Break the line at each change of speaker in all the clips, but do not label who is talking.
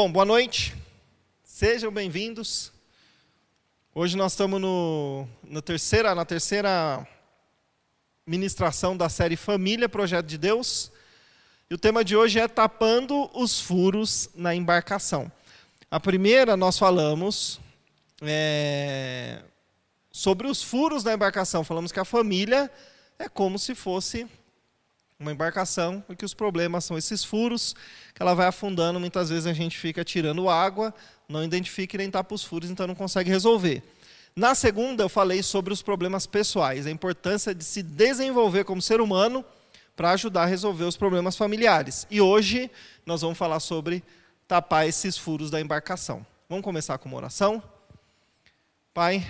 Bom, boa noite. Sejam bem-vindos. Hoje nós estamos no, na, terceira, na terceira ministração da série Família, Projeto de Deus. E o tema de hoje é Tapando os Furos na Embarcação. A primeira nós falamos é, sobre os furos da embarcação. Falamos que a família é como se fosse uma embarcação e que os problemas são esses furos que ela vai afundando. Muitas vezes a gente fica tirando água, não identifica e nem tapa os furos, então não consegue resolver. Na segunda, eu falei sobre os problemas pessoais, a importância de se desenvolver como ser humano para ajudar a resolver os problemas familiares. E hoje nós vamos falar sobre tapar esses furos da embarcação. Vamos começar com uma oração? Pai,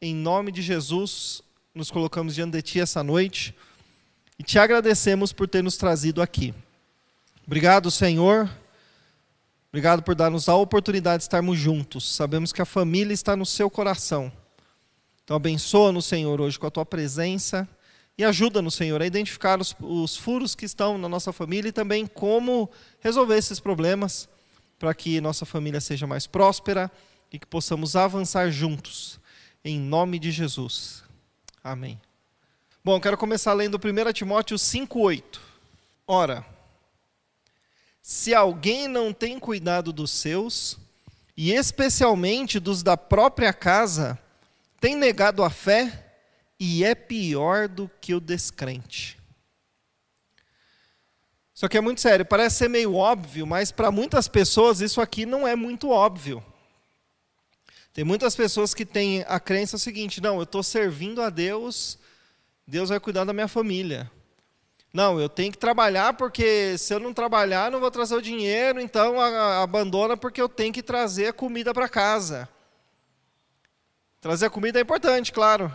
em nome de Jesus, nos colocamos diante de Ti essa noite e te agradecemos por ter nos trazido aqui. Obrigado, Senhor. Obrigado por dar-nos a oportunidade de estarmos juntos. Sabemos que a família está no seu coração. Então, abençoa-nos, Senhor, hoje com a tua presença e ajuda-nos, Senhor, a identificar os, os, furos que estão na nossa família e também como resolver esses problemas para que nossa família seja mais próspera e que possamos avançar juntos. Em nome de Jesus. Amém. Bom, quero começar lendo 1 Timóteo 5,8. Ora, se alguém não tem cuidado dos seus, e especialmente dos da própria casa, tem negado a fé e é pior do que o descrente. Isso aqui é muito sério, parece ser meio óbvio, mas para muitas pessoas isso aqui não é muito óbvio. Tem muitas pessoas que têm a crença seguinte: não, eu estou servindo a Deus Deus vai cuidar da minha família. Não, eu tenho que trabalhar porque se eu não trabalhar, não vou trazer o dinheiro, então abandona porque eu tenho que trazer a comida para casa. Trazer a comida é importante, claro.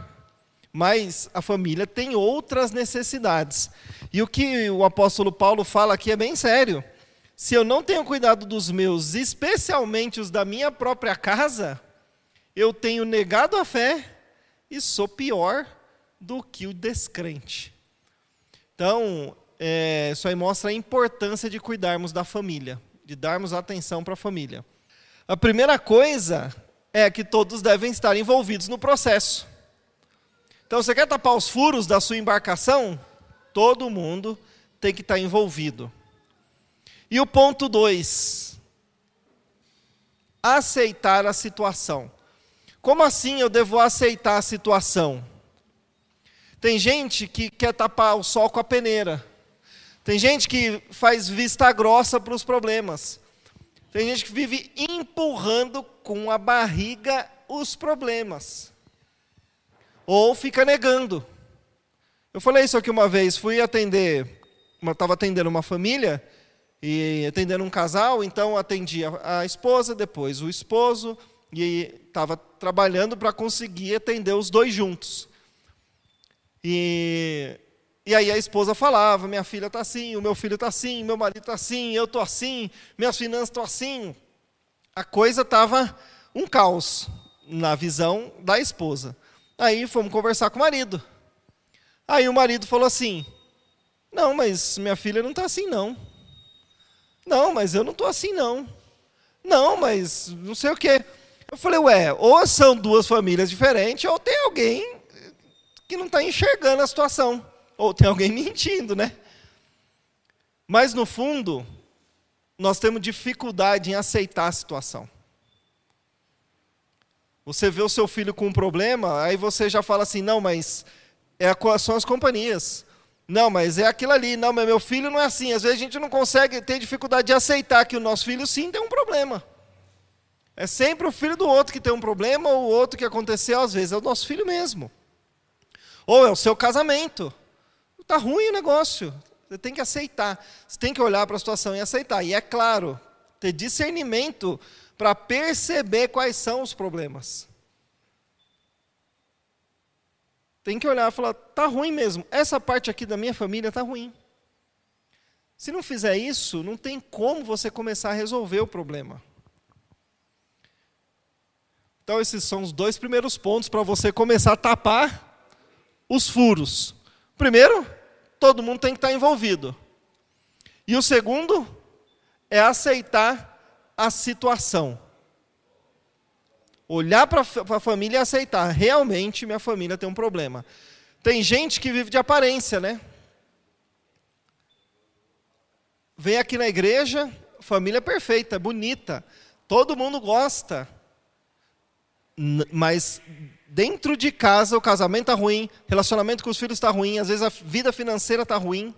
Mas a família tem outras necessidades. E o que o apóstolo Paulo fala aqui é bem sério. Se eu não tenho cuidado dos meus, especialmente os da minha própria casa, eu tenho negado a fé e sou pior do que o descrente. Então, é, isso aí mostra a importância de cuidarmos da família, de darmos atenção para a família. A primeira coisa é que todos devem estar envolvidos no processo. Então, você quer tapar os furos da sua embarcação? Todo mundo tem que estar envolvido. E o ponto 2, aceitar a situação. Como assim eu devo aceitar a situação? Tem gente que quer tapar o sol com a peneira. Tem gente que faz vista grossa para os problemas. Tem gente que vive empurrando com a barriga os problemas. Ou fica negando. Eu falei isso aqui uma vez, fui atender, estava atendendo uma família e atendendo um casal, então atendi a, a esposa, depois o esposo, e estava trabalhando para conseguir atender os dois juntos. E, e aí a esposa falava: minha filha está assim, o meu filho está assim, meu marido está assim, eu estou assim, minhas finanças estão assim. A coisa estava um caos na visão da esposa. Aí fomos conversar com o marido. Aí o marido falou assim: Não, mas minha filha não está assim, não. Não, mas eu não estou assim, não. Não, mas não sei o quê. Eu falei, ué, ou são duas famílias diferentes, ou tem alguém que não está enxergando a situação. Ou tem alguém mentindo, né? Mas no fundo, nós temos dificuldade em aceitar a situação. Você vê o seu filho com um problema, aí você já fala assim: não, mas é a, são as companhias. Não, mas é aquilo ali. Não, mas meu filho não é assim. Às vezes a gente não consegue ter dificuldade de aceitar que o nosso filho sim tem um problema. É sempre o filho do outro que tem um problema, ou o outro que aconteceu, às vezes é o nosso filho mesmo. Ou é o seu casamento. Está ruim o negócio. Você tem que aceitar. Você tem que olhar para a situação e aceitar. E é claro, ter discernimento para perceber quais são os problemas. Tem que olhar e falar: está ruim mesmo. Essa parte aqui da minha família está ruim. Se não fizer isso, não tem como você começar a resolver o problema. Então, esses são os dois primeiros pontos para você começar a tapar os furos. Primeiro, todo mundo tem que estar envolvido. E o segundo é aceitar a situação. Olhar para a família e aceitar. Realmente, minha família tem um problema. Tem gente que vive de aparência, né? Vem aqui na igreja, família perfeita, bonita, todo mundo gosta. Mas dentro de casa o casamento está ruim, relacionamento com os filhos está ruim, às vezes a vida financeira está ruim,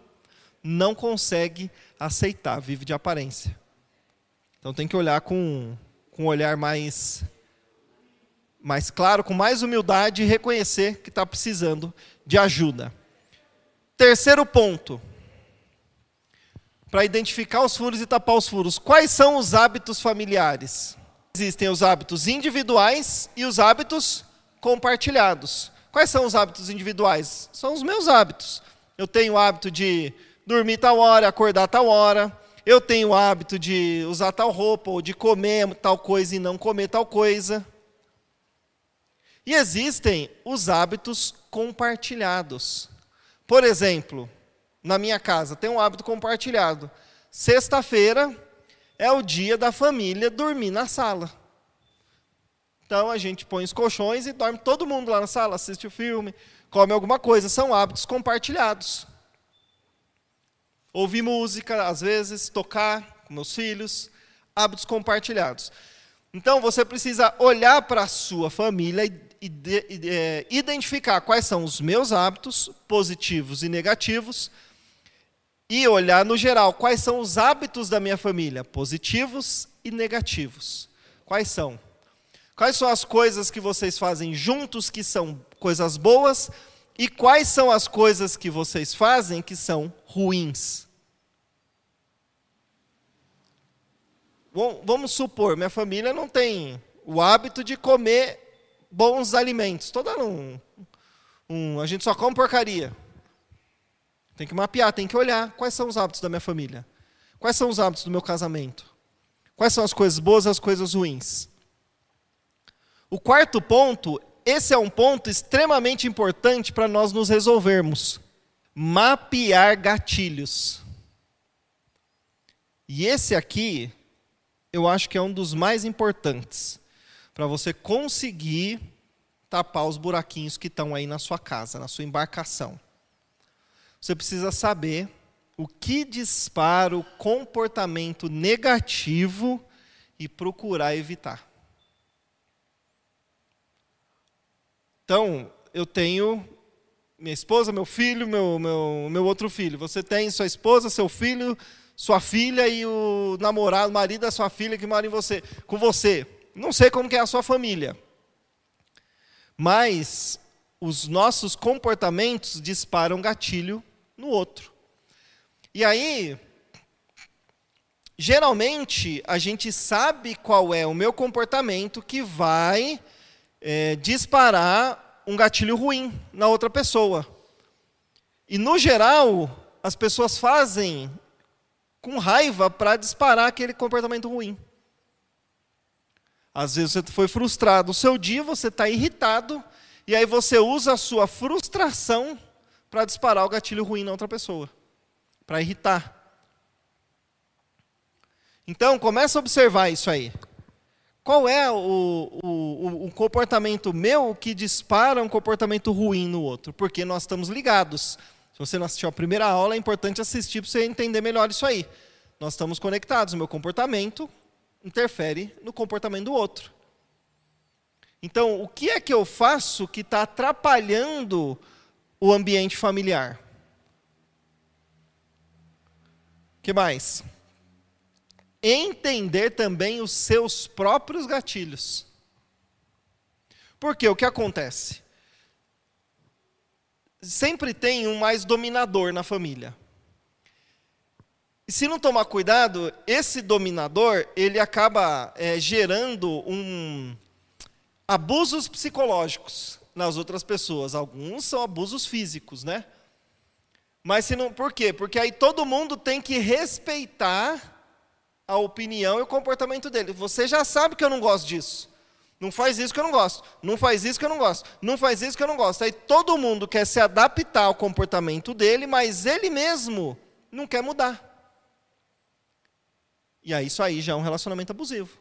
não consegue aceitar, vive de aparência. Então tem que olhar com, com um olhar mais, mais claro, com mais humildade e reconhecer que está precisando de ajuda. Terceiro ponto, para identificar os furos e tapar os furos. Quais são os hábitos familiares? Existem os hábitos individuais e os hábitos compartilhados. Quais são os hábitos individuais? São os meus hábitos. Eu tenho o hábito de dormir tal hora, acordar tal hora. Eu tenho o hábito de usar tal roupa, ou de comer tal coisa e não comer tal coisa. E existem os hábitos compartilhados. Por exemplo, na minha casa tem um hábito compartilhado. Sexta-feira é o dia da família dormir na sala. Então a gente põe os colchões e dorme todo mundo lá na sala, assiste o filme, come alguma coisa. São hábitos compartilhados. Ouvir música, às vezes, tocar com meus filhos, hábitos compartilhados. Então você precisa olhar para a sua família e, é, identificar quais são os meus hábitos, positivos e negativos, e olhar no geral quais são os hábitos da minha família, positivos e negativos. Quais são? Quais são as coisas que vocês fazem juntos que são coisas boas e quais são as coisas que vocês fazem que são ruins? Vamos supor, minha família não tem o hábito de comer bons alimentos. Dando um, um. A gente só come porcaria. Tem que mapear, tem que olhar quais são os hábitos da minha família. Quais são os hábitos do meu casamento? Quais são as coisas boas e as coisas ruins? O quarto ponto, esse é um ponto extremamente importante para nós nos resolvermos. Mapear gatilhos. E esse aqui, eu acho que é um dos mais importantes para você conseguir tapar os buraquinhos que estão aí na sua casa, na sua embarcação. Você precisa saber o que dispara o comportamento negativo e procurar evitar. Então, eu tenho minha esposa, meu filho, meu, meu, meu outro filho. Você tem sua esposa, seu filho, sua filha e o namorado, o marido da sua filha que mora em você, com você. Não sei como é a sua família. Mas os nossos comportamentos disparam gatilho no outro. E aí, geralmente, a gente sabe qual é o meu comportamento que vai é, disparar um gatilho ruim na outra pessoa. E, no geral, as pessoas fazem com raiva para disparar aquele comportamento ruim. Às vezes você foi frustrado. O seu dia você está irritado, e aí você usa a sua frustração para disparar o gatilho ruim na outra pessoa, para irritar. Então, começa a observar isso aí. Qual é o, o, o, comportamento meu que dispara um comportamento ruim no outro? Porque nós estamos ligados. Se você não assistiu a primeira aula, é importante assistir para você entender melhor isso aí. Nós estamos conectados. O meu comportamento interfere no comportamento do outro. Então, o que é que eu faço que está atrapalhando o ambiente familiar? O que mais? Entender também os seus próprios gatilhos. Porque o que acontece? Sempre tem um mais dominador na família. E se não tomar cuidado, esse dominador ele acaba é, gerando um abusos psicológicos nas outras pessoas. Alguns são abusos físicos, né? Mas se não, por quê? Porque aí todo mundo tem que respeitar a opinião e o comportamento dele. Você já sabe que eu não gosto disso. Não faz isso que eu não gosto. Não faz isso que eu não gosto. Não faz isso que eu não gosto. Aí todo mundo quer se adaptar ao comportamento dele, mas ele mesmo não quer mudar. E aí isso aí já é um relacionamento abusivo.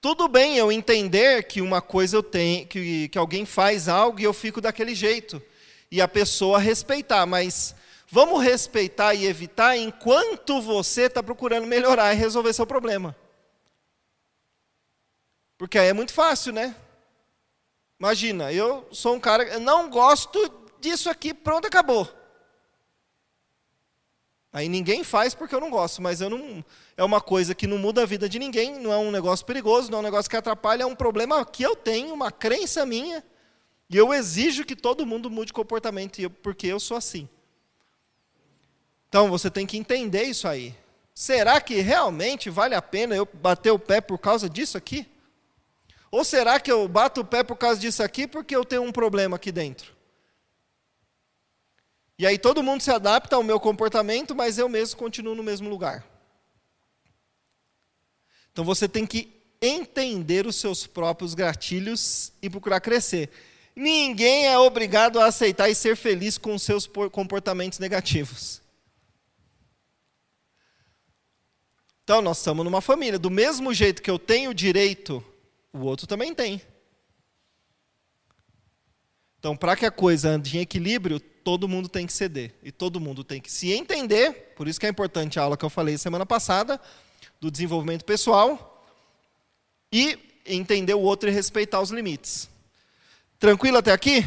Tudo bem eu entender que uma coisa eu tenho, que, que alguém faz algo e eu fico daquele jeito. E a pessoa respeitar, mas vamos respeitar e evitar enquanto você está procurando melhorar e resolver seu problema. Porque aí é muito fácil, né? Imagina, eu sou um cara, eu não gosto disso aqui, pronto, acabou. Aí ninguém faz porque eu não gosto, mas eu não é uma coisa que não muda a vida de ninguém, não é um negócio perigoso, não é um negócio que atrapalha, é um problema que eu tenho, uma crença minha, e eu exijo que todo mundo mude comportamento porque eu sou assim. Então você tem que entender isso aí. Será que realmente vale a pena eu bater o pé por causa disso aqui? Ou será que eu bato o pé por causa disso aqui porque eu tenho um problema aqui dentro? E aí todo mundo se adapta ao meu comportamento, mas eu mesmo continuo no mesmo lugar. Então você tem que entender os seus próprios gatilhos e procurar crescer. Ninguém é obrigado a aceitar e ser feliz com os seus comportamentos negativos. Então, nós estamos numa família. Do mesmo jeito que eu tenho direito, o outro também tem. Então, para que a coisa ande em equilíbrio, todo mundo tem que ceder. E todo mundo tem que se entender. Por isso que é importante a aula que eu falei semana passada, do desenvolvimento pessoal. E entender o outro e respeitar os limites. Tranquilo até aqui?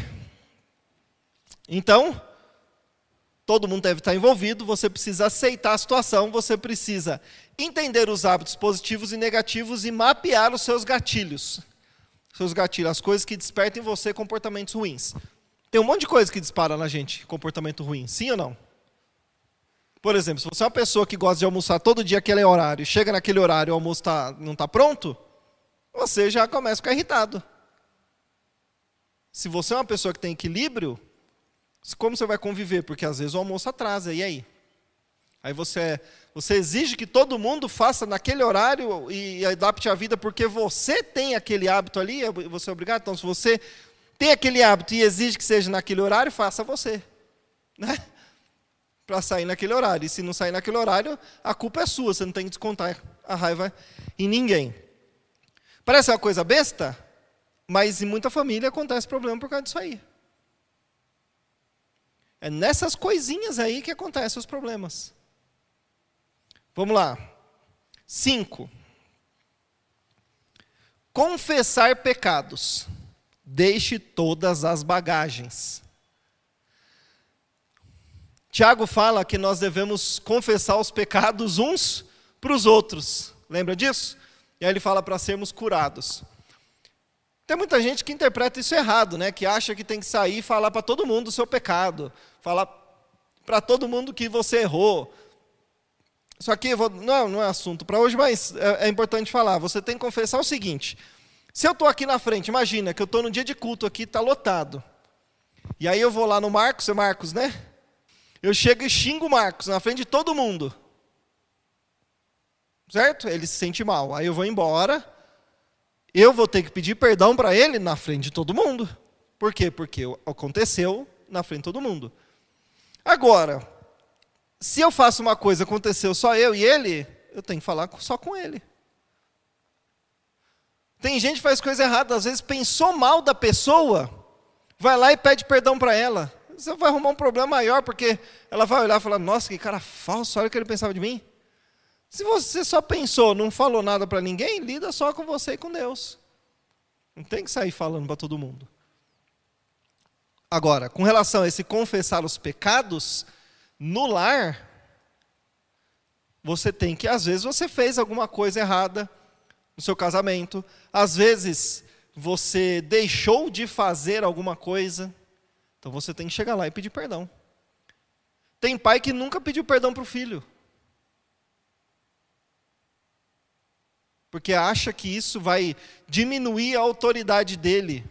Então, todo mundo deve estar envolvido, você precisa aceitar a situação, você precisa entender os hábitos positivos e negativos e mapear os seus gatilhos seus gatilhos, as coisas que despertam em você comportamentos ruins. Tem um monte de coisa que dispara na gente, comportamento ruim, sim ou não? Por exemplo, se você é uma pessoa que gosta de almoçar todo dia aquele horário, chega naquele horário e o almoço tá, não está pronto, você já começa a ficar irritado. Se você é uma pessoa que tem equilíbrio, como você vai conviver? Porque às vezes o almoço atrasa, e aí? Aí você, você exige que todo mundo faça naquele horário e adapte a vida porque você tem aquele hábito ali, é você é obrigado. Então, se você tem aquele hábito e exige que seja naquele horário, faça você. Né? Para sair naquele horário. E se não sair naquele horário, a culpa é sua, você não tem que descontar a raiva em ninguém. Parece uma coisa besta, mas em muita família acontece problema por causa disso aí. É nessas coisinhas aí que acontecem os problemas. Vamos lá. Cinco. Confessar pecados. Deixe todas as bagagens. Tiago fala que nós devemos confessar os pecados uns para os outros. Lembra disso? E aí ele fala para sermos curados. Tem muita gente que interpreta isso errado, né? Que acha que tem que sair e falar para todo mundo o seu pecado, falar para todo mundo que você errou, só que vou, não, é, não é assunto para hoje, mas é, é, importante falar. Você tem que confessar o seguinte: se eu estou aqui na frente, imagina que eu estou no dia de culto aqui, está lotado. E aí eu vou lá no Marcos, é Marcos, né? Eu chego e xingo o Marcos na frente de todo mundo. Certo? Ele se sente mal. Aí eu vou embora. Eu vou ter que pedir perdão para ele na frente de todo mundo. Por quê? Porque aconteceu na frente de todo mundo. Agora, se eu faço uma coisa, aconteceu só eu e ele, eu tenho que falar só com ele. Tem gente que faz coisa errada, às vezes pensou mal da pessoa, vai lá e pede perdão para ela. Você vai arrumar um problema maior, porque ela vai olhar e falar: Nossa, que cara falso, olha o que ele pensava de mim. Se você só pensou, não falou nada para ninguém, lida só com você e com Deus. Não tem que sair falando para todo mundo. Agora, com relação a esse confessar os pecados, no lar, você tem que, às vezes, você fez alguma coisa errada no seu casamento, às vezes você deixou de fazer alguma coisa, então você tem que chegar lá e pedir perdão. Tem pai que nunca pediu perdão para o filho. Porque acha que isso vai diminuir a autoridade dele.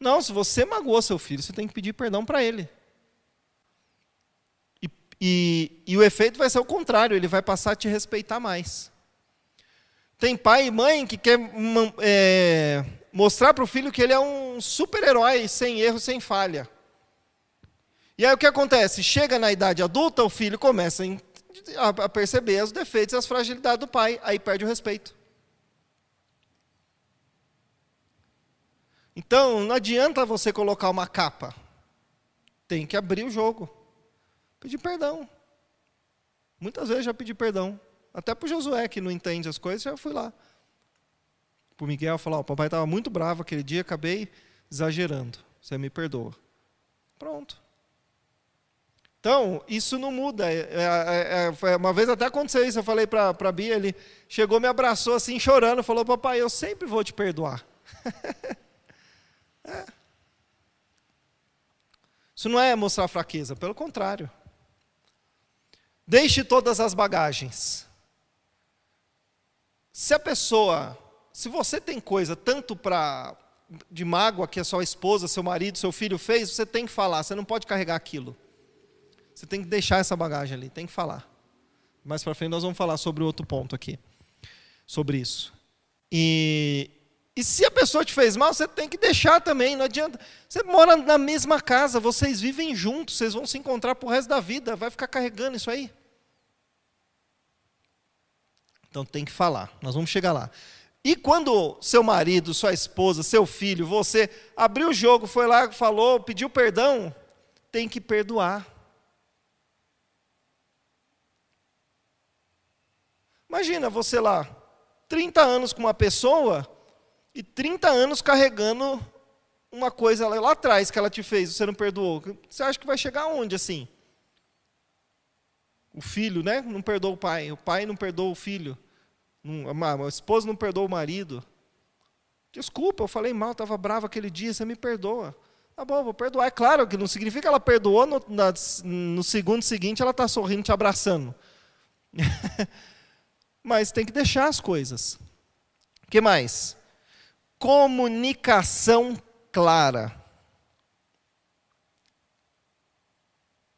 Não, se você magoou seu filho, você tem que pedir perdão para ele. E, e o efeito vai ser o contrário, ele vai passar a te respeitar mais. Tem pai e mãe que quer é, mostrar para o filho que ele é um super-herói, sem erro, sem falha. E aí o que acontece? Chega na idade adulta, o filho começa a perceber os defeitos e as fragilidades do pai, aí perde o respeito. Então, não adianta você colocar uma capa. Tem que abrir o jogo. Pedir perdão. Muitas vezes já pedi perdão. Até para o Josué, que não entende as coisas, já fui lá. Para o Miguel falar: o papai estava muito bravo aquele dia, acabei exagerando. Você me perdoa. Pronto. Então, isso não muda. É, é, é, uma vez até aconteceu isso, eu falei para a Bia, ele chegou, me abraçou assim, chorando, falou, papai, eu sempre vou te perdoar. é. Isso não é mostrar fraqueza, pelo contrário. Deixe todas as bagagens. Se a pessoa, se você tem coisa tanto para de mágoa que a sua esposa, seu marido, seu filho fez, você tem que falar, você não pode carregar aquilo. Você tem que deixar essa bagagem ali, tem que falar. Mais para frente nós vamos falar sobre outro ponto aqui, sobre isso. E, e se a pessoa te fez mal, você tem que deixar também, não adianta. Você mora na mesma casa, vocês vivem juntos, vocês vão se encontrar pro resto da vida, vai ficar carregando isso aí? Então tem que falar, nós vamos chegar lá. E quando seu marido, sua esposa, seu filho, você abriu o jogo, foi lá, falou, pediu perdão, tem que perdoar. Imagina você lá, 30 anos com uma pessoa e 30 anos carregando uma coisa lá, atrás que ela te fez, você não perdoou. Você acha que vai chegar aonde assim? O filho, né? Não perdoa o pai, o pai não perdoa o filho. A esposa não perdoa o marido. Desculpa, eu falei mal, estava bravo aquele dia, você me perdoa. Tá bom, vou perdoar. É claro que não significa que ela perdoou, no, na, no segundo seguinte ela está sorrindo, te abraçando. Mas tem que deixar as coisas. O que mais? Comunicação clara.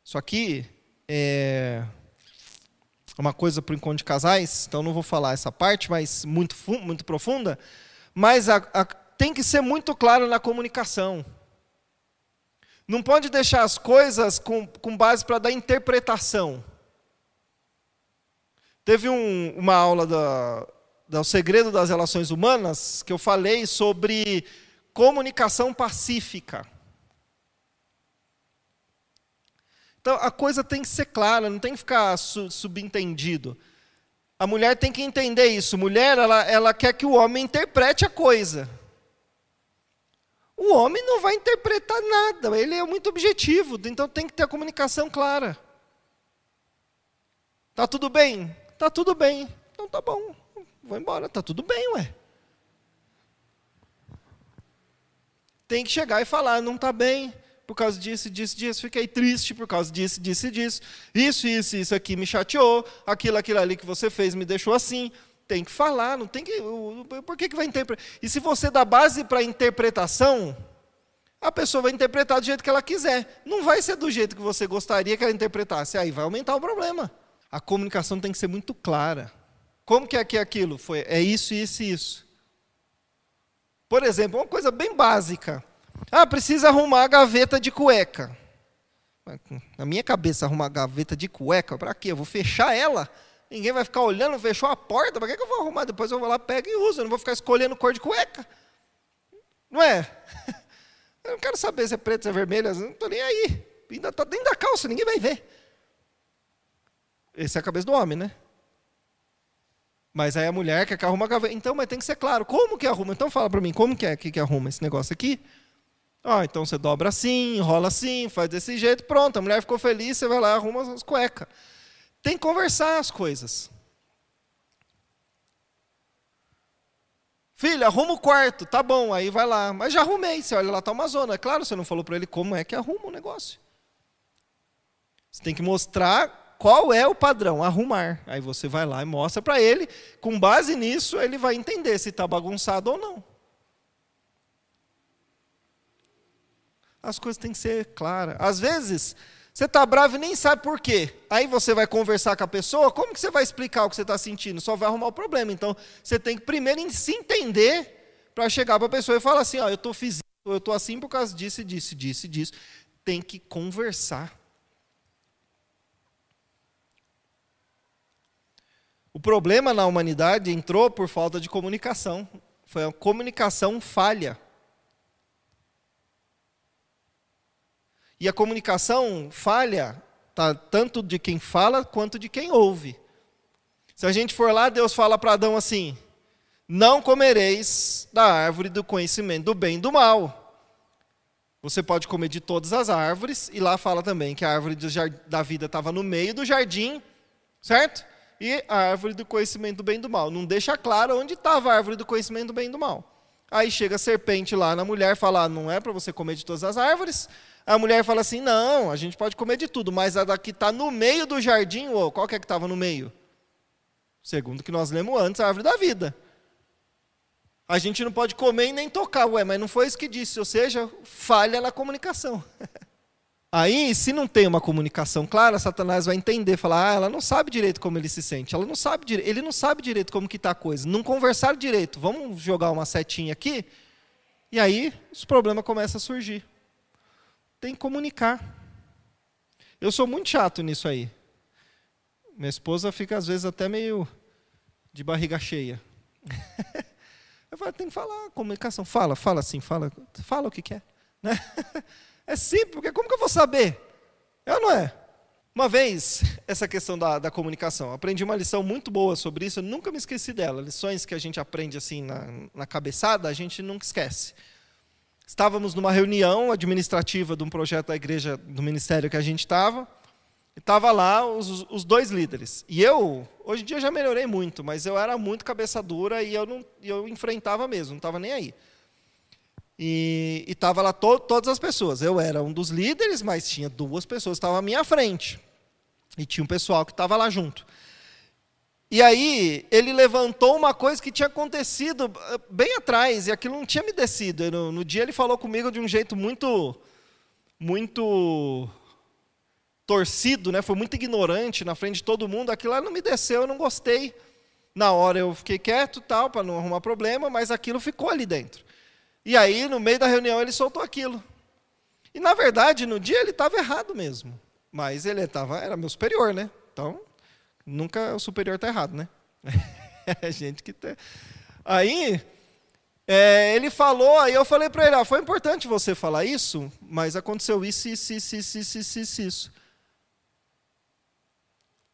Isso aqui é uma coisa para o encontro de casais, então não vou falar essa parte, mas muito, muito profunda. Mas a, a, tem que ser muito claro na comunicação. Não pode deixar as coisas com, com base para dar interpretação. Teve um, uma aula da, da O Segredo das Relações Humanas que eu falei sobre comunicação pacífica. Então a coisa tem que ser clara, não tem que ficar subentendido. A mulher tem que entender isso. Mulher, ela, ela quer que o homem interprete a coisa. O homem não vai interpretar nada, ele é muito objetivo, então tem que ter a comunicação clara. Tá tudo bem? Tá tudo bem. Então tá bom, vou embora, tá tudo bem, ué. Tem que chegar e falar, não tá bem por causa disso, disso, disso, fiquei triste por causa disso, disso disso. Isso, isso, isso aqui me chateou, aquilo, aquilo ali que você fez me deixou assim. Tem que falar, não tem que. Por que, que vai interpretar? E se você dá base para interpretação, a pessoa vai interpretar do jeito que ela quiser. Não vai ser do jeito que você gostaria que ela interpretasse. Aí vai aumentar o problema. A comunicação tem que ser muito clara. Como que é que é aquilo? Foi, é isso, isso e isso. Por exemplo, uma coisa bem básica. Ah, precisa arrumar a gaveta de cueca. Na minha cabeça, arrumar a gaveta de cueca, para quê? Eu vou fechar ela. Ninguém vai ficar olhando, fechou a porta, para que, que eu vou arrumar? Depois eu vou lá, pego e uso. Eu não vou ficar escolhendo cor de cueca. Não é? Eu não quero saber se é preto, se é vermelho, não estou nem aí. Ainda está dentro da calça, ninguém vai ver. Essa é a cabeça do homem, né? Mas aí a mulher quer que arruma a gaveta. Então, mas tem que ser claro. Como que arruma? Então fala para mim, como que é que, que arruma esse negócio aqui? Ah, então você dobra assim, enrola assim, faz desse jeito, pronto, a mulher ficou feliz, você vai lá e arruma as cuecas. Tem que conversar as coisas. Filha, arruma o quarto, tá bom, aí vai lá. Mas já arrumei, você olha lá, tá uma zona. É claro, você não falou para ele como é que arruma o negócio. Você tem que mostrar qual é o padrão, arrumar. Aí você vai lá e mostra para ele, com base nisso, ele vai entender se está bagunçado ou não. as coisas têm que ser claras. Às vezes, você está bravo e nem sabe por quê. Aí você vai conversar com a pessoa, como que você vai explicar o que você está sentindo? Só vai arrumar o problema. Então, você tem que primeiro se entender para chegar para a pessoa e falar assim, ó, eu estou fiz assim por causa disso, disso, disso, disso. Tem que conversar. O problema na humanidade entrou por falta de comunicação. Foi a comunicação falha. E a comunicação falha tá, tanto de quem fala quanto de quem ouve. Se a gente for lá, Deus fala para Adão assim: Não comereis da árvore do conhecimento do bem e do mal. Você pode comer de todas as árvores, e lá fala também que a árvore da vida estava no meio do jardim, certo? E a árvore do conhecimento do bem e do mal. Não deixa claro onde estava a árvore do conhecimento do bem e do mal. Aí chega a serpente lá na mulher e fala: ah, Não é para você comer de todas as árvores. A mulher fala assim: não, a gente pode comer de tudo, mas a daqui está no meio do jardim, ou qual que é que estava no meio? Segundo que nós lemos antes, a árvore da vida. A gente não pode comer e nem tocar, ué, mas não foi isso que disse, ou seja, falha na comunicação. Aí, se não tem uma comunicação clara, Satanás vai entender, falar, ah, ela não sabe direito como ele se sente, ela não sabe ele não sabe direito como que está a coisa, não conversaram direito, vamos jogar uma setinha aqui, e aí os problemas começam a surgir tem que comunicar. Eu sou muito chato nisso aí. Minha esposa fica às vezes até meio de barriga cheia. Eu falo, tem que falar, comunicação. Fala, fala assim, fala, fala o que quer. Né? É simples, porque como que eu vou saber? Eu não é. Uma vez, essa questão da, da comunicação, aprendi uma lição muito boa sobre isso, eu nunca me esqueci dela. Lições que a gente aprende assim na, na cabeçada, a gente nunca esquece. Estávamos numa reunião administrativa de um projeto da igreja, do ministério que a gente estava, e estava lá os, os, dois líderes. E eu, hoje em dia já melhorei muito, mas eu era muito cabeça dura e eu, não, eu enfrentava mesmo, não estava nem aí. E estava lá to, todas as pessoas. Eu era um dos líderes, mas tinha duas pessoas que estavam à minha frente. E tinha um pessoal que estava lá junto. E aí ele levantou uma coisa que tinha acontecido eh, bem atrás, e aquilo não tinha me descido. No, no, dia ele falou comigo de um jeito muito, muito torcido, né? foi muito ignorante na frente de todo mundo. Aquilo lá não me desceu, eu não gostei. Na hora eu fiquei quieto, tal, para não arrumar problema, mas aquilo ficou ali dentro. E aí, no meio da reunião, ele soltou aquilo. E na verdade, no dia ele estava errado mesmo. Mas ele tava, era meu superior, né? Então, Nunca o superior está errado, né? É gente que tem. Aí, é, ele falou, aí eu falei para ele, ah, foi importante você falar isso, mas aconteceu isso, isso, isso, isso, isso, isso, isso, isso.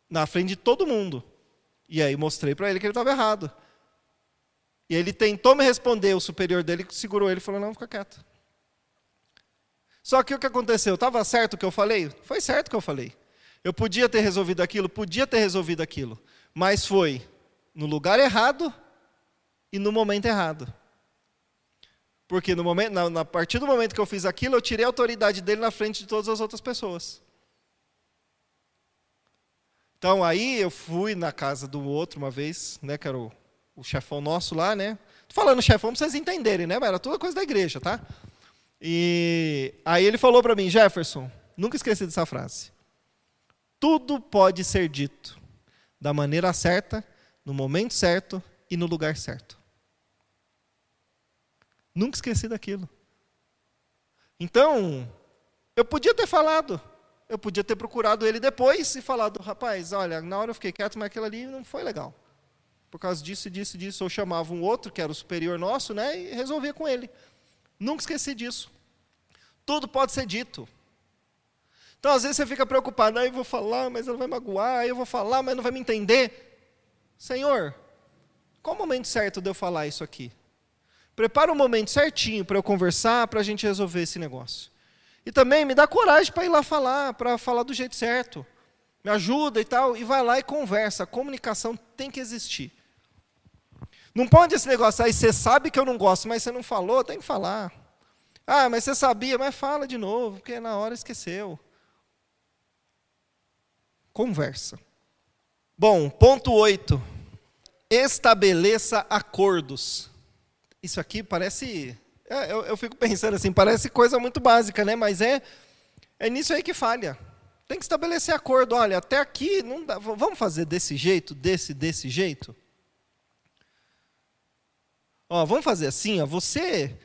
Na frente de todo mundo. E aí mostrei para ele que ele estava errado. E ele tentou me responder, o superior dele segurou ele e falou, não, fica quieto. Só que o que aconteceu? Estava certo o que eu falei? Foi certo o que eu falei. Eu podia ter resolvido aquilo, podia ter resolvido aquilo, mas foi no lugar errado e no momento errado. Porque no momento, na, na partir do momento que eu fiz aquilo, eu tirei a autoridade dele na frente de todas as outras pessoas. Então aí eu fui na casa do outro uma vez, né, que era o, o chefão nosso lá, né? Tô falando chefão para vocês entenderem, né? Era toda coisa da igreja, tá? E aí ele falou para mim, Jefferson, nunca esqueci dessa frase. Tudo pode ser dito da maneira certa, no momento certo e no lugar certo. Nunca esqueci daquilo. Então, eu podia ter falado, eu podia ter procurado ele depois e falado, rapaz, olha, na hora eu fiquei quieto, mas aquilo ali não foi legal. Por causa disso, disso, disso, eu chamava um outro, que era o superior nosso, né, e resolvia com ele. Nunca esqueci disso. Tudo pode ser dito. Então, às vezes, você fica preocupado, ah, eu vou falar, mas ela vai magoar, eu vou falar, mas não vai me entender. Senhor, qual o momento certo de eu falar isso aqui? Prepara um momento certinho para eu conversar, para a gente resolver esse negócio. E também me dá coragem para ir lá falar, para falar do jeito certo. Me ajuda e tal, e vai lá e conversa. A comunicação tem que existir. Não pode esse negócio aí, você sabe que eu não gosto, mas você não falou, tem que falar. Ah, mas você sabia, mas fala de novo, porque na hora esqueceu conversa. Bom, ponto 8. Estabeleça acordos. Isso aqui parece. É, eu, eu, fico pensando assim, parece coisa muito básica, né? Mas é, é nisso aí que falha. Tem que estabelecer acordo. Olha, até aqui não dá. Vamos fazer desse jeito, desse, desse jeito. Ó, vamos fazer assim, ó. Você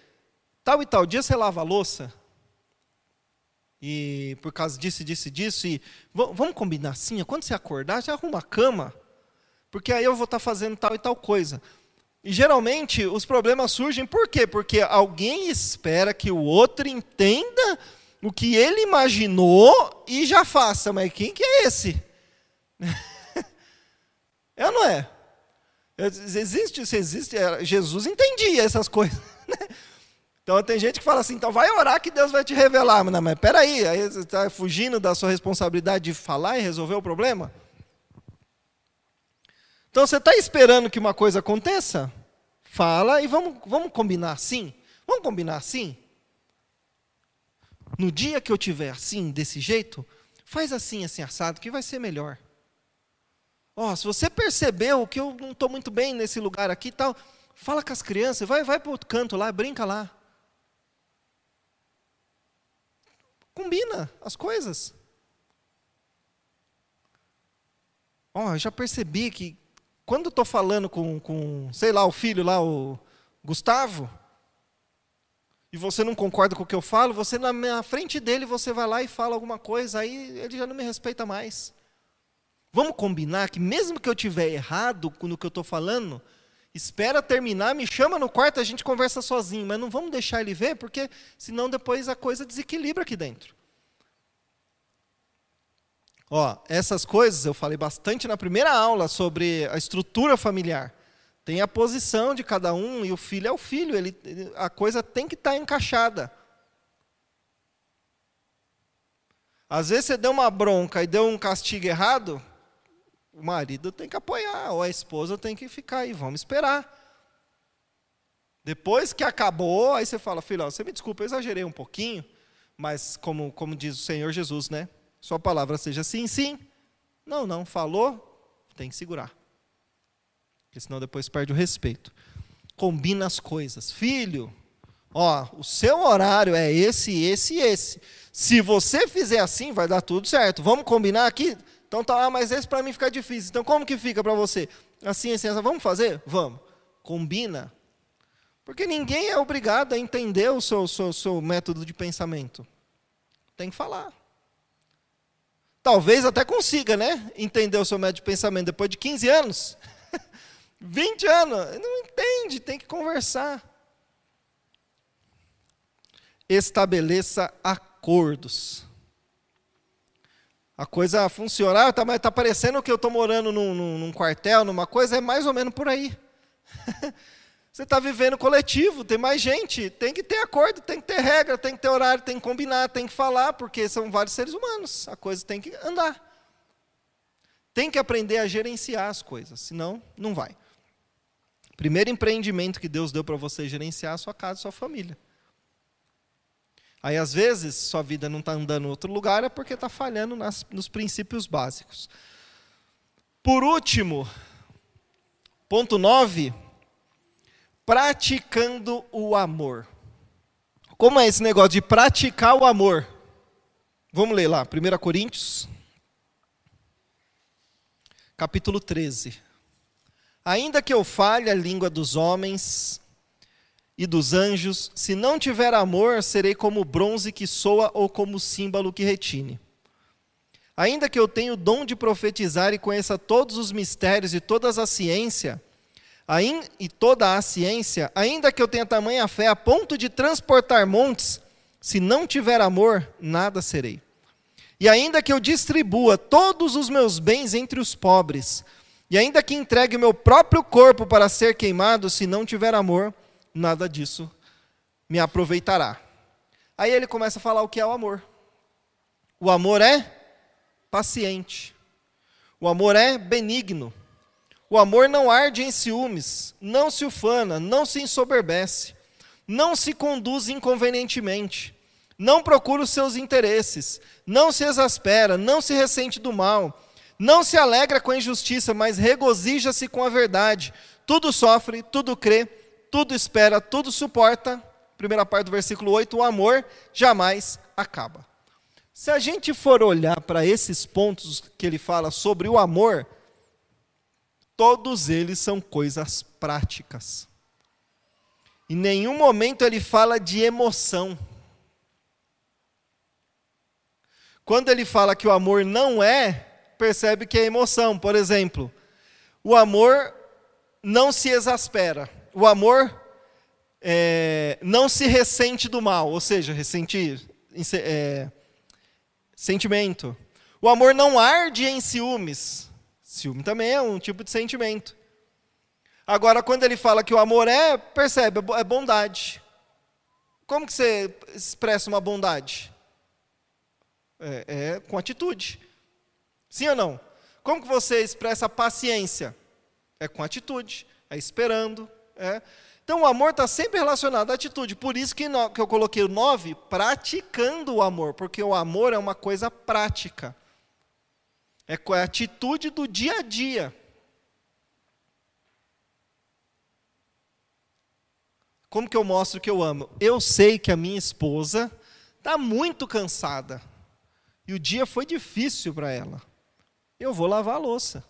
tal e tal dia você lava a louça e por causa disso, disso, disso, e vamos combinar assim, quando você acordar, já arruma a cama, porque aí eu vou estar fazendo tal e tal coisa. E geralmente os problemas surgem por quê? Porque alguém espera que o outro entenda o que ele imaginou e já faça. Mas quem que é esse? é ou não é? Existe, existe, Jesus entendia essas coisas. Né? Então tem gente que fala assim, então vai orar que Deus vai te revelar. Mas, não, mas peraí, aí você está fugindo da sua responsabilidade de falar e resolver o problema? Então você está esperando que uma coisa aconteça? Fala e vamos, vamos combinar assim? Vamos combinar assim? No dia que eu tiver assim, desse jeito, faz assim, assim, assado, que vai ser melhor. Ó, oh, se você percebeu que eu não estou muito bem nesse lugar aqui e tal, fala com as crianças, vai, vai para o canto lá, brinca lá. Combina as coisas. Ó, oh, eu já percebi que quando estou falando com, com, sei lá, o filho lá, o Gustavo, e você não concorda com o que eu falo, você na frente dele, você vai lá e fala alguma coisa, aí ele já não me respeita mais. Vamos combinar que mesmo que eu tiver errado no que eu estou falando, espera terminar, me chama no quarto, a gente conversa sozinho, mas não vamos deixar ele ver, porque senão depois a coisa desequilibra aqui dentro. Ó, essas coisas eu falei bastante na primeira aula sobre a estrutura familiar. Tem a posição de cada um e o filho é o filho, ele, a coisa tem que estar tá encaixada. Às vezes você deu uma bronca e deu um castigo errado, o marido tem que apoiar, ou a esposa tem que ficar aí, vamos esperar. Depois que acabou, aí você fala, filho, você me desculpa, eu exagerei um pouquinho, mas como, como diz o Senhor Jesus, né? Sua palavra seja sim, sim. Não, não. Falou, tem que segurar. Porque senão depois perde o respeito. Combina as coisas. Filho, ó, o seu horário é esse, esse e esse. Se você fizer assim, vai dar tudo certo. Vamos combinar aqui? Então tá, ah, mas esse para mim fica difícil. Então como que fica para você? Assim, assim, assim, vamos fazer? Vamos. Combina. Porque ninguém é obrigado a entender o seu, seu, seu método de pensamento. Tem que falar. Talvez até consiga, né? Entender o seu método de pensamento depois de 15 anos. 20 anos. Não entende, tem que conversar. Estabeleça acordos. A coisa funcionar, tá, mas está parecendo que eu estou morando num, num, num quartel, numa coisa, é mais ou menos por aí. Você está vivendo coletivo, tem mais gente, tem que ter acordo, tem que ter regra, tem que ter horário, tem que combinar, tem que falar, porque são vários seres humanos, a coisa tem que andar. Tem que aprender a gerenciar as coisas, senão não vai. Primeiro empreendimento que Deus deu para você gerenciar a sua casa, a sua família. Aí, às vezes, sua vida não está andando em outro lugar, é porque está falhando nas, nos princípios básicos. Por último, ponto 9, praticando o amor. Como é esse negócio de praticar o amor? Vamos ler lá, 1 Coríntios, capítulo 13. Ainda que eu fale a língua dos homens e dos anjos, se não tiver amor, serei como bronze que soa ou como símbolo que retine. Ainda que eu tenha o dom de profetizar e conheça todos os mistérios e todas a ciência, e toda a ciência, ainda que eu tenha tamanha fé a ponto de transportar montes, se não tiver amor, nada serei. E ainda que eu distribua todos os meus bens entre os pobres, e ainda que entregue o meu próprio corpo para ser queimado, se não tiver amor, nada disso me aproveitará. Aí ele começa a falar o que é o amor. O amor é paciente. O amor é benigno. O amor não arde em ciúmes, não se ufana, não se ensoberbece, não se conduz inconvenientemente, não procura os seus interesses, não se exaspera, não se ressente do mal, não se alegra com a injustiça, mas regozija-se com a verdade. Tudo sofre, tudo crê, tudo espera, tudo suporta. Primeira parte do versículo 8: o amor jamais acaba. Se a gente for olhar para esses pontos que ele fala sobre o amor, Todos eles são coisas práticas. Em nenhum momento ele fala de emoção. Quando ele fala que o amor não é, percebe que é emoção. Por exemplo, O amor não se exaspera. O amor é, não se ressente do mal, ou seja, ressentir, é, sentimento. O amor não arde em ciúmes. Ciúme também é um tipo de sentimento. Agora, quando ele fala que o amor é, percebe, é bondade. Como que você expressa uma bondade? É, é, com atitude. Sim ou não? Como que você expressa paciência? É com atitude, é esperando. É. Então o amor está sempre relacionado à atitude. Por isso que, no, que eu coloquei o 9, praticando o amor, porque o amor é uma coisa prática. É com a atitude do dia a dia. Como que eu mostro que eu amo? Eu sei que a minha esposa está muito cansada. E o dia foi difícil para ela. Eu vou lavar a louça.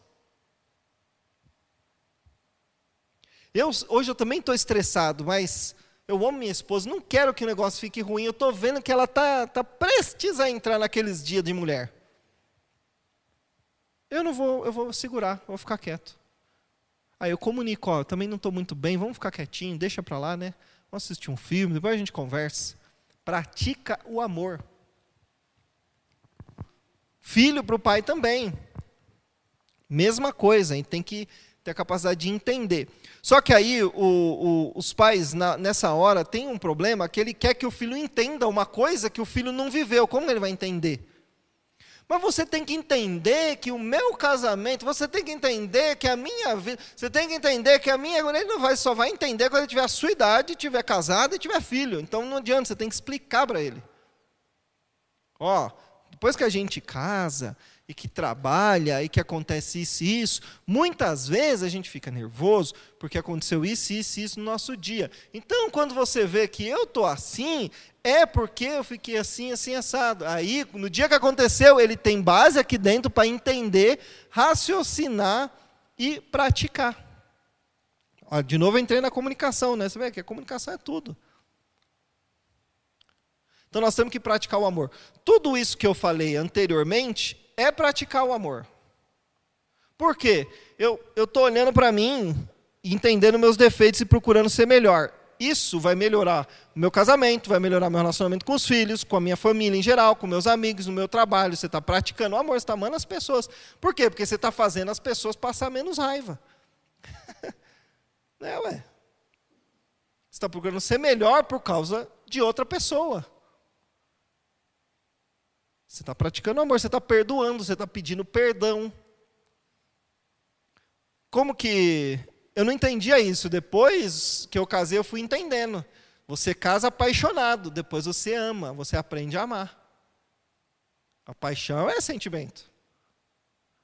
Eu, hoje eu também estou estressado, mas eu amo minha esposa, não quero que o negócio fique ruim. Eu estou vendo que ela está tá prestes a entrar naqueles dias de mulher. Eu não vou, eu vou segurar, vou ficar quieto. Aí eu comunico, ó, eu também não estou muito bem, vamos ficar quietinho, deixa para lá, né? Vamos assistir um filme, depois a gente conversa. Pratica o amor. Filho para o pai também. Mesma coisa, a gente tem que ter a capacidade de entender. Só que aí o, o, os pais, na, nessa hora, têm um problema que ele quer que o filho entenda uma coisa que o filho não viveu. Como ele vai entender? Mas você tem que entender que o meu casamento, você tem que entender que a minha vida, você tem que entender que a minha, ele não vai, só vai entender quando ele tiver a sua idade, tiver casado e tiver filho. Então não adianta, você tem que explicar para ele. Ó, depois que a gente casa e que trabalha e que acontece isso e isso, muitas vezes a gente fica nervoso porque aconteceu isso, isso e isso no nosso dia. Então, quando você vê que eu estou assim, é porque eu fiquei assim, assim, assado. Aí, no dia que aconteceu, ele tem base aqui dentro para entender, raciocinar e praticar. De novo, entrei na comunicação, né? Você vê que a comunicação é tudo. Então, nós temos que praticar o amor. Tudo isso que eu falei anteriormente é praticar o amor. Por quê? Eu estou olhando para mim, entendendo meus defeitos e procurando ser melhor. Isso vai melhorar o meu casamento, vai melhorar meu relacionamento com os filhos, com a minha família em geral, com meus amigos, no meu trabalho. Você está praticando o amor, você está amando as pessoas. Por quê? Porque você está fazendo as pessoas passar menos raiva. é, ué. Você está procurando ser melhor por causa de outra pessoa. Você está praticando amor, você está perdoando, você está pedindo perdão. Como que. Eu não entendia isso. Depois que eu casei, eu fui entendendo. Você casa apaixonado, depois você ama, você aprende a amar. A paixão é sentimento.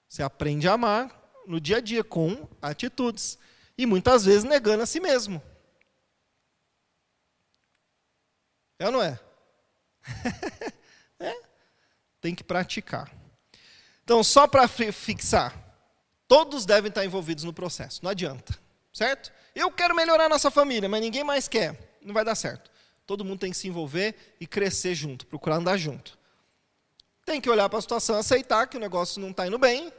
Você aprende a amar no dia a dia, com atitudes. E muitas vezes negando a si mesmo. É ou não é? tem que praticar. Então, só para fixar, todos devem estar envolvidos no processo, não adianta, certo? Eu quero melhorar a nossa família, mas ninguém mais quer, não vai dar certo. Todo mundo tem que se envolver e crescer junto, procurar andar junto. Tem que olhar para a situação, aceitar que o negócio não está indo bem.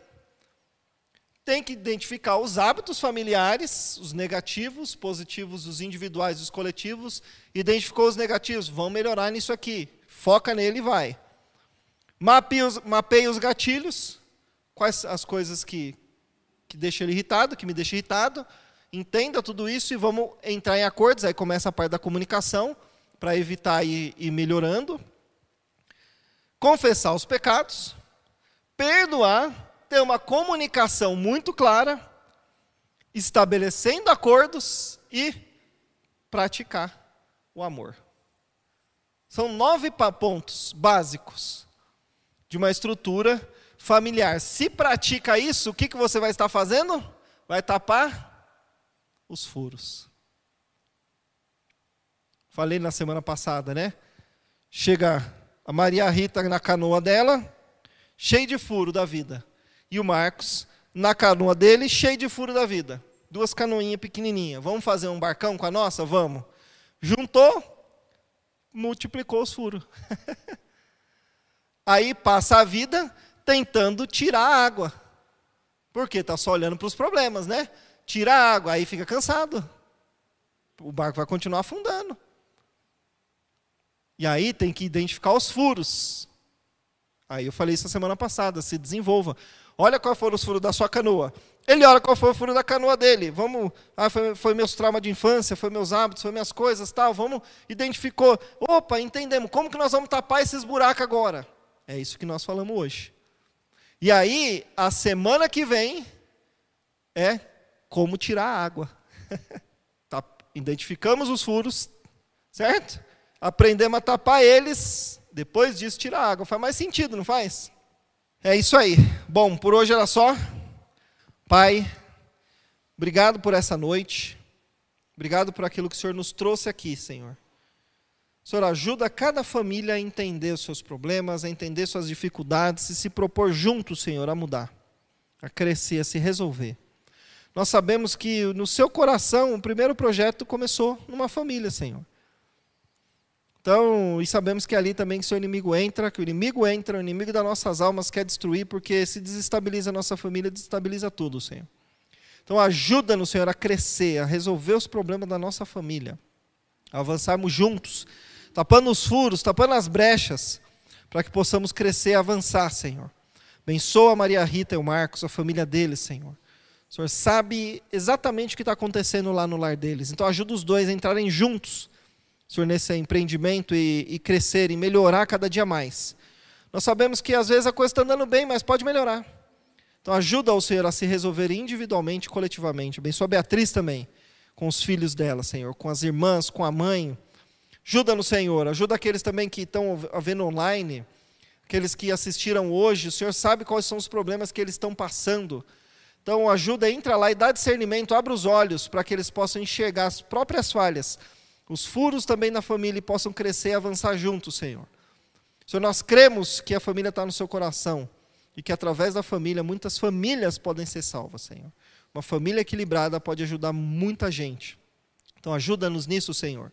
Tem que identificar os hábitos familiares, os negativos, positivos, os individuais, os coletivos. Identificou os negativos, vão melhorar nisso aqui. Foca nele e vai. Mapeie os, mapeie os gatilhos, quais as coisas que, que deixam ele irritado, que me deixam irritado. Entenda tudo isso e vamos entrar em acordos. Aí começa a parte da comunicação, para evitar ir, ir melhorando. Confessar os pecados. Perdoar. Ter uma comunicação muito clara. Estabelecendo acordos e praticar o amor. São nove pontos básicos de uma estrutura familiar. Se pratica isso, o que, que você vai estar fazendo? Vai tapar os furos. Falei na semana passada, né? Chega a Maria Rita na canoa dela, cheio de furo da vida. E o Marcos na canoa dele, cheio de furo da vida. Duas canoinhas pequenininhas. Vamos fazer um barcão com a nossa? Vamos. Juntou, multiplicou os furos. Aí passa a vida tentando tirar a água. Porque está só olhando para os problemas, né? Tira a água, aí fica cansado. O barco vai continuar afundando. E aí tem que identificar os furos. Aí eu falei isso a semana passada, se desenvolva. Olha qual foram os furos da sua canoa. Ele olha qual foi o furo da canoa dele. Vamos, ah, foi, foi meus traumas de infância, foi meus hábitos, foi minhas coisas, tal. Vamos, identificou. Opa, entendemos. Como que nós vamos tapar esses buracos agora? É isso que nós falamos hoje. E aí, a semana que vem é como tirar a água. tá, identificamos os furos, certo? Aprendemos a tapar eles. Depois disso, tirar a água. Faz mais sentido, não faz? É isso aí. Bom, por hoje era só. Pai, obrigado por essa noite. Obrigado por aquilo que o Senhor nos trouxe aqui, Senhor. Senhor, ajuda cada família a entender os seus problemas, a entender suas dificuldades e se propor junto, Senhor, a mudar, a crescer, a se resolver. Nós sabemos que no seu coração o primeiro projeto começou numa família, Senhor. Então, e sabemos que ali também que seu inimigo entra, que o inimigo entra, o inimigo das nossas almas quer destruir, porque se desestabiliza a nossa família, desestabiliza tudo, Senhor. Então, ajuda-nos, Senhor, a crescer, a resolver os problemas da nossa família, a avançarmos juntos, tapando os furos, tapando as brechas, para que possamos crescer e avançar, Senhor. Abençoa a Maria Rita e o Marcos, a família deles, Senhor. O Senhor sabe exatamente o que está acontecendo lá no lar deles. Então, ajuda os dois a entrarem juntos Senhor, nesse empreendimento e, e crescer e melhorar cada dia mais. Nós sabemos que às vezes a coisa está andando bem, mas pode melhorar. Então ajuda o Senhor a se resolver individualmente e coletivamente. Abençoa a Beatriz também, com os filhos dela, Senhor, com as irmãs, com a mãe. Ajuda no Senhor, ajuda aqueles também que estão vendo online, aqueles que assistiram hoje. O Senhor sabe quais são os problemas que eles estão passando. Então ajuda, entra lá e dá discernimento, abre os olhos para que eles possam enxergar as próprias falhas os furos também na família possam crescer e avançar juntos, Senhor. Senhor, nós cremos que a família está no seu coração e que através da família muitas famílias podem ser salvas, Senhor. Uma família equilibrada pode ajudar muita gente. Então ajuda-nos nisso, Senhor.